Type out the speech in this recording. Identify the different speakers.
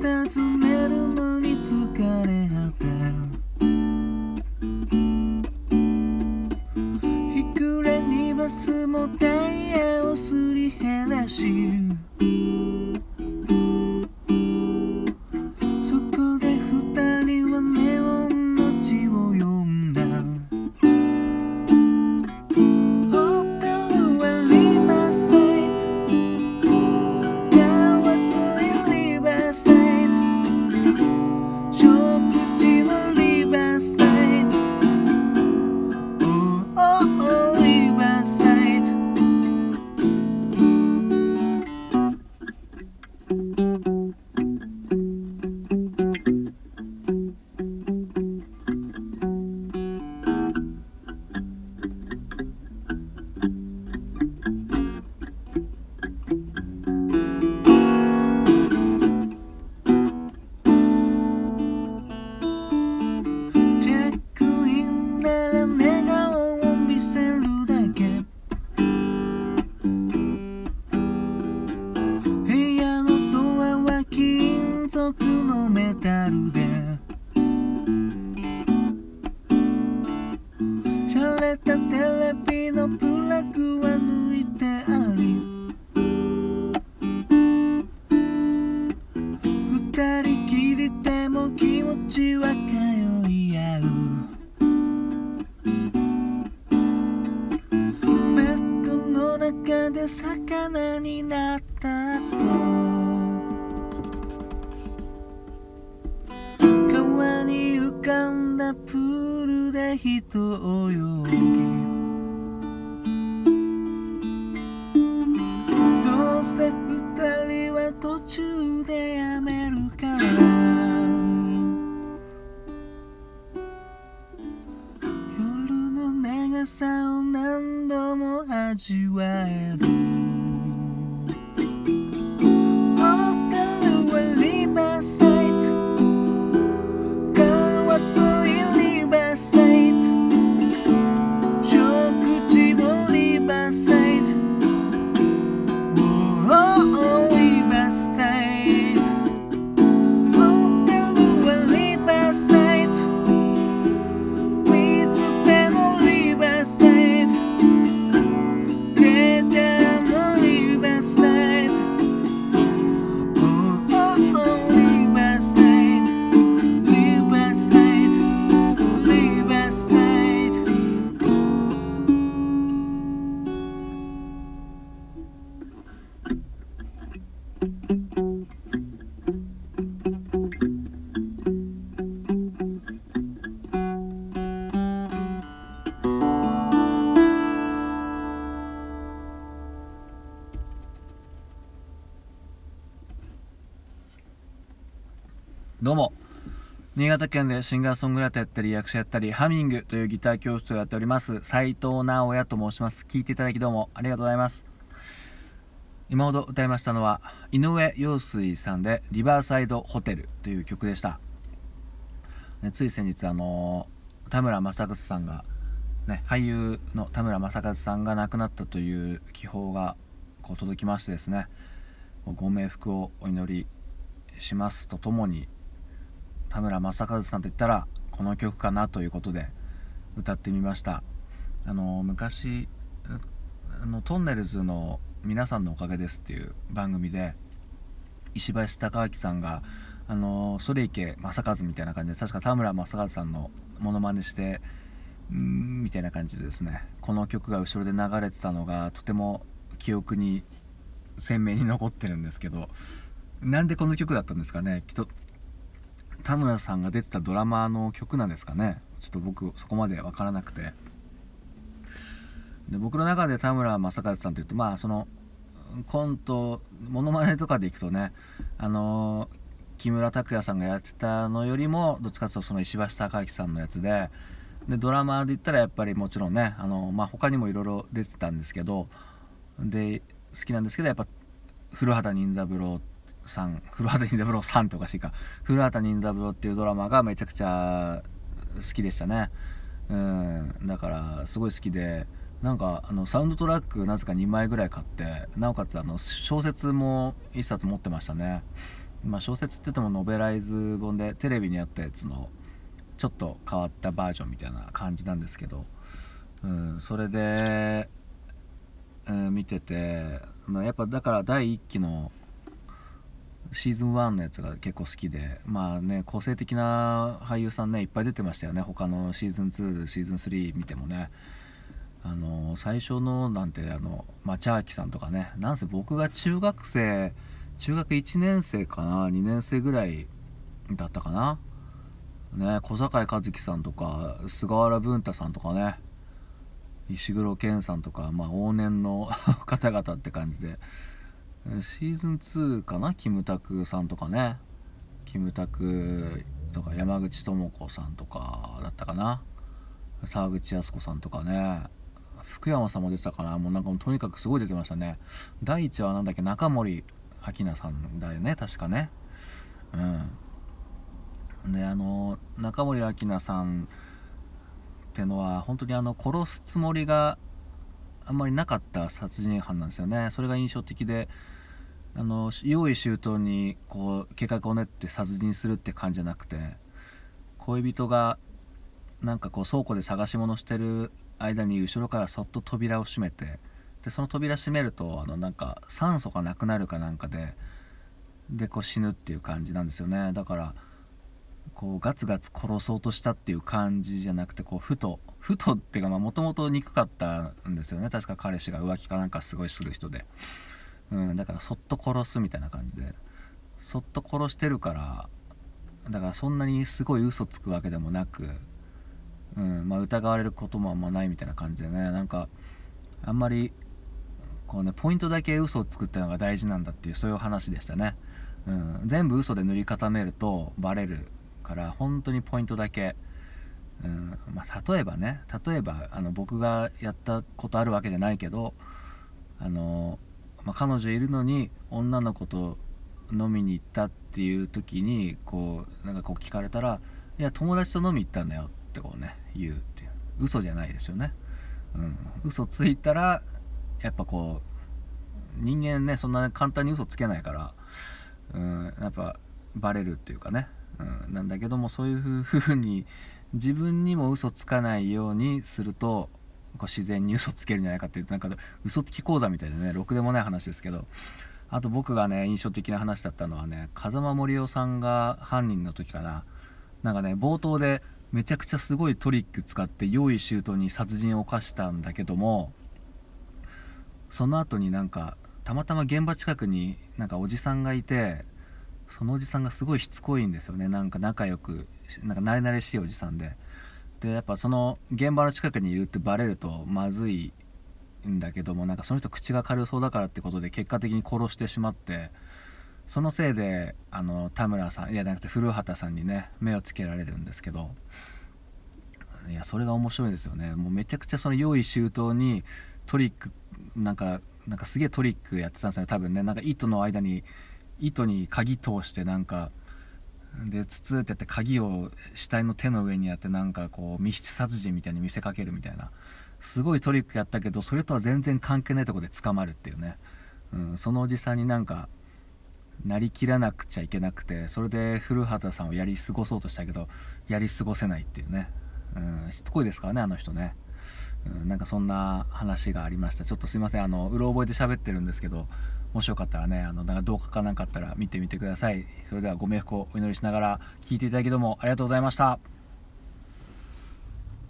Speaker 1: 尋ねるのに疲れ果てひくれにバスもタイヤをすり減らし属のメタルで。洒落たテレビのプラグは抜いてあり。二人きりでも気持ちは通い合う。ベッドの中で魚も
Speaker 2: どうも。新潟県でシンガーソングライターやったり役者やったりハミングというギター教室をやっております斉藤直也と申します。聞いていただきどうもありがとうございます。今ほど歌いましたのは井上陽水さんで「リバーサイドホテル」という曲でした、ね、つい先日あの田村正和さんが、ね、俳優の田村正和さんが亡くなったという気泡がこう届きましてですねご冥福をお祈りしますとともに田村正和さんといったらこの曲かなということで歌ってみました。あの昔あのトンネルズの「皆さんのおかげです」っていう番組で石橋貴明さんがあのそれ池正和みたいな感じで確か田村正和さんのモノマネしてうんみたいな感じでですねこの曲が後ろで流れてたのがとても記憶に鮮明に残ってるんですけどなんでこの曲だったんですかね？きっと田村さんが出てたドラマの曲なんですかね。ちょっと僕そこまで分からなくて。で僕の中で田村正和さんというとまあそのコントモノマネとかでいくとねあの木村拓哉さんがやってたのよりもどっちかというとその石橋貴明さんのやつででドラマで言ったらやっぱりもちろんねあの、まあ、他にもいろいろ出てたんですけどで好きなんですけどやっぱ古畑任三郎さん古畑任三郎さんとかしいか。古畑任三郎っていうドラマがめちゃくちゃ好きでしたね。うん。だからすごい好きで。なんかあのサウンドトラックなぜか2枚ぐらい買ってなおかつあの小説も1冊持ってましたね、まあ、小説って言ってもノベライズ本でテレビにあったやつのちょっと変わったバージョンみたいな感じなんですけど、うん、それで、うん、見てて、まあ、やっぱだから第1期のシーズン1のやつが結構好きでまあね個性的な俳優さんねいっぱい出てましたよね。他のシーズン2シーズン3見てもね。あの最初のなんてあの町明さんとかね。なんせ僕が中学生中学1年生かな？2年生ぐらいだったかな？ね小坂井和樹さんとか菅原文太さんとかね。石黒賢さんとかまあ往年の 方々って感じで。シーズン2かな？キムタクさんとかね。キムタクとか山口智子さんとかだったかな。沢口靖子さんとかね。福山さんも出てたかな。もうなんかもうとにかくすごい出てましたね。第1話なんだっけ？中森明菜さんだよね？確かね。うん。であの中森明菜さんってのは本当にあの殺すつもりがあんまりなかった殺人犯なんですよね。それが印象的であの用意周到にこう計画を練って殺人するって感じじゃなくて恋人がなんかこう倉庫で探し物してる間に後ろからそっと扉を閉めてでその扉閉めるとあのなんか酸素がなくなるかなんかででこう死ぬっていう感じなんですよね。だからこうガツガツ殺そうとしたっていう感じじゃなくてこうふとふとっていうかもともと憎かったんですよね。確か彼氏が浮気かなんかすごいする人で、うん、だからそっと殺すみたいな感じで。そっと殺してるからだからそんなにすごい嘘つくわけでもなく、うんまあ、疑われることもあんまないみたいな感じでね。なんかあんまりこうねポイントだけ嘘をつくっていうのが大事なんだっていうそういう話でしたね、うん、全部嘘で塗り固めるとバレるから本当にポイントだけ、うんまあ、例えばね例えばあの僕がやったことあるわけじゃないけどあの、まあ、彼女いるのに女の子と飲みに行ったっていう時にこうなんかこう聞かれたら「いや友達と飲み行ったんだよ」ってこうね言うっていう。嘘じゃないですよね。うん、嘘ついたらやっぱこう人間ねそんな簡単に嘘つけないから、うん、やっぱバレるっていうかね。なんだけどもそういうふうに自分にも嘘つかないようにするとこう自然に嘘つけるんじゃないかっていうとなんか嘘つき講座みたいでねろくでもない話ですけどあと僕がね印象的な話だったのはね風間森夫さんが犯人の時かな。なんかね冒頭でめちゃくちゃすごいトリック使って用意周到に殺人を犯したんだけどもその後になんかたまたま現場近くになんかおじさんがいてそのおじさんがすごいしつこいんですよね。なんか仲良くなんか慣れ慣れしいおじさんで。でやっぱその現場の近くにいるってバレるとまずいんだけどもなんかその人口が軽そうだからってことで結果的に殺してしまってそのせいであの田村さんいやなくて古畑さんにね目をつけられるんですけどいやそれが面白いですよね。もうめちゃくちゃその用意周到にトリックなんかなんかすげえトリックやってたんですよね多分ね。なんか糸の間に糸に鍵通してなんかでツツってやって鍵を死体の手の上にやってなんかこう密室殺人みたいに見せかけるみたいな。すごいトリックやったけどそれとは全然関係ないとこで捕まるっていうね、うん、そのおじさんになんかなりきらなくちゃいけなくてそれで古畑さんをやり過ごそうとしたけどやり過ごせないっていうね、うん、しつこいですからねあの人ね。うん、なんかそんな話がありました。ちょっとすいません。あのうろ覚えで喋ってるんですけどもしよかったらねあのなんか動画かなんかあったら見てみてください。それではご冥福をお祈りしながら聞いていただきどうもありがとうございました。